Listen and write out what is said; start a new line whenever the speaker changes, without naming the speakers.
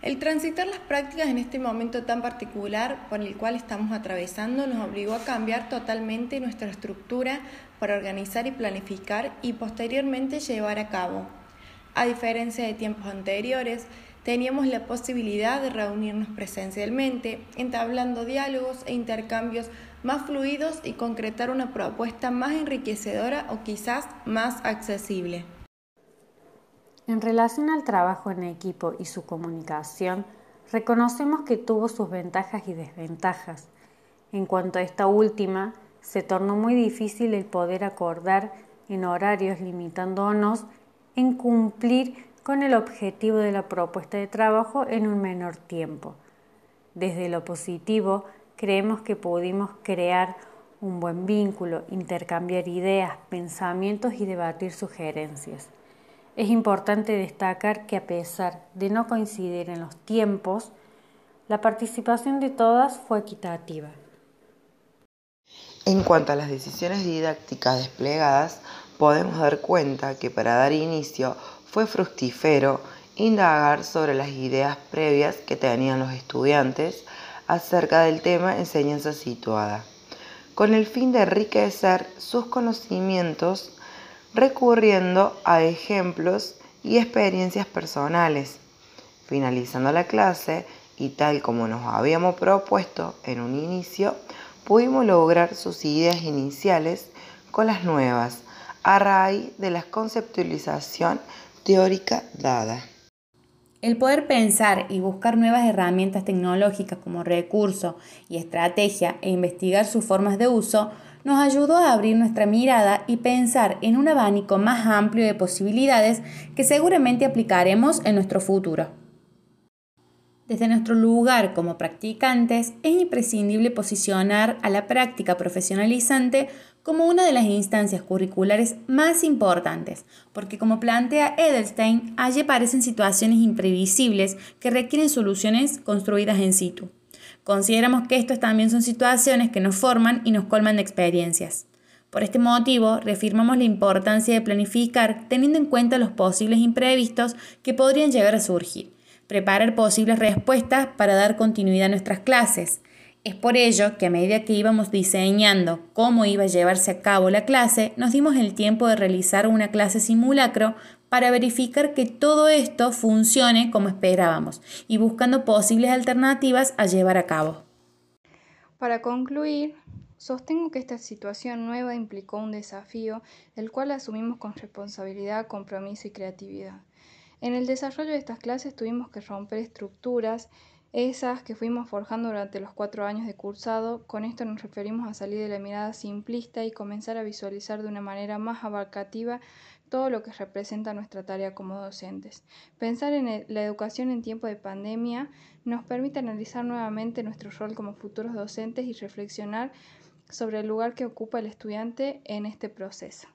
El transitar las prácticas en este momento tan particular por el cual estamos atravesando nos obligó a cambiar totalmente nuestra estructura para organizar y planificar y posteriormente llevar a cabo. A diferencia de tiempos anteriores, teníamos la posibilidad de reunirnos presencialmente, entablando diálogos e intercambios más fluidos y concretar una propuesta más enriquecedora o quizás más accesible.
En relación al trabajo en equipo y su comunicación, reconocemos que tuvo sus ventajas y desventajas. En cuanto a esta última, se tornó muy difícil el poder acordar en horarios limitándonos en cumplir con el objetivo de la propuesta de trabajo en un menor tiempo. Desde lo positivo, creemos que pudimos crear un buen vínculo, intercambiar ideas, pensamientos y debatir sugerencias. Es importante destacar que a pesar de no coincidir en los tiempos, la participación de todas fue equitativa.
En cuanto a las decisiones didácticas desplegadas, podemos dar cuenta que para dar inicio fue fructífero indagar sobre las ideas previas que tenían los estudiantes acerca del tema enseñanza situada, con el fin de enriquecer sus conocimientos recurriendo a ejemplos y experiencias personales. Finalizando la clase, y tal como nos habíamos propuesto en un inicio, pudimos lograr sus ideas iniciales con las nuevas, a raíz de la conceptualización teórica dada.
El poder pensar y buscar nuevas herramientas tecnológicas como recurso y estrategia e investigar sus formas de uso nos ayudó a abrir nuestra mirada y pensar en un abanico más amplio de posibilidades que seguramente aplicaremos en nuestro futuro. Desde nuestro lugar como practicantes, es imprescindible posicionar a la práctica profesionalizante como una de las instancias curriculares más importantes, porque como plantea Edelstein, allí aparecen situaciones imprevisibles que requieren soluciones construidas en situ. Consideramos que estos también son situaciones que nos forman y nos colman de experiencias. Por este motivo, reafirmamos la importancia de planificar teniendo en cuenta los posibles imprevistos que podrían llegar a surgir, preparar posibles respuestas para dar continuidad a nuestras clases. Es por ello que a medida que íbamos diseñando cómo iba a llevarse a cabo la clase, nos dimos el tiempo de realizar una clase simulacro para verificar que todo esto funcione como esperábamos y buscando posibles alternativas a llevar a cabo.
Para concluir, sostengo que esta situación nueva implicó un desafío, el cual asumimos con responsabilidad, compromiso y creatividad. En el desarrollo de estas clases tuvimos que romper estructuras, esas que fuimos forjando durante los cuatro años de cursado, con esto nos referimos a salir de la mirada simplista y comenzar a visualizar de una manera más abarcativa todo lo que representa nuestra tarea como docentes. Pensar en la educación en tiempo de pandemia nos permite analizar nuevamente nuestro rol como futuros docentes y reflexionar sobre el lugar que ocupa el estudiante en este proceso.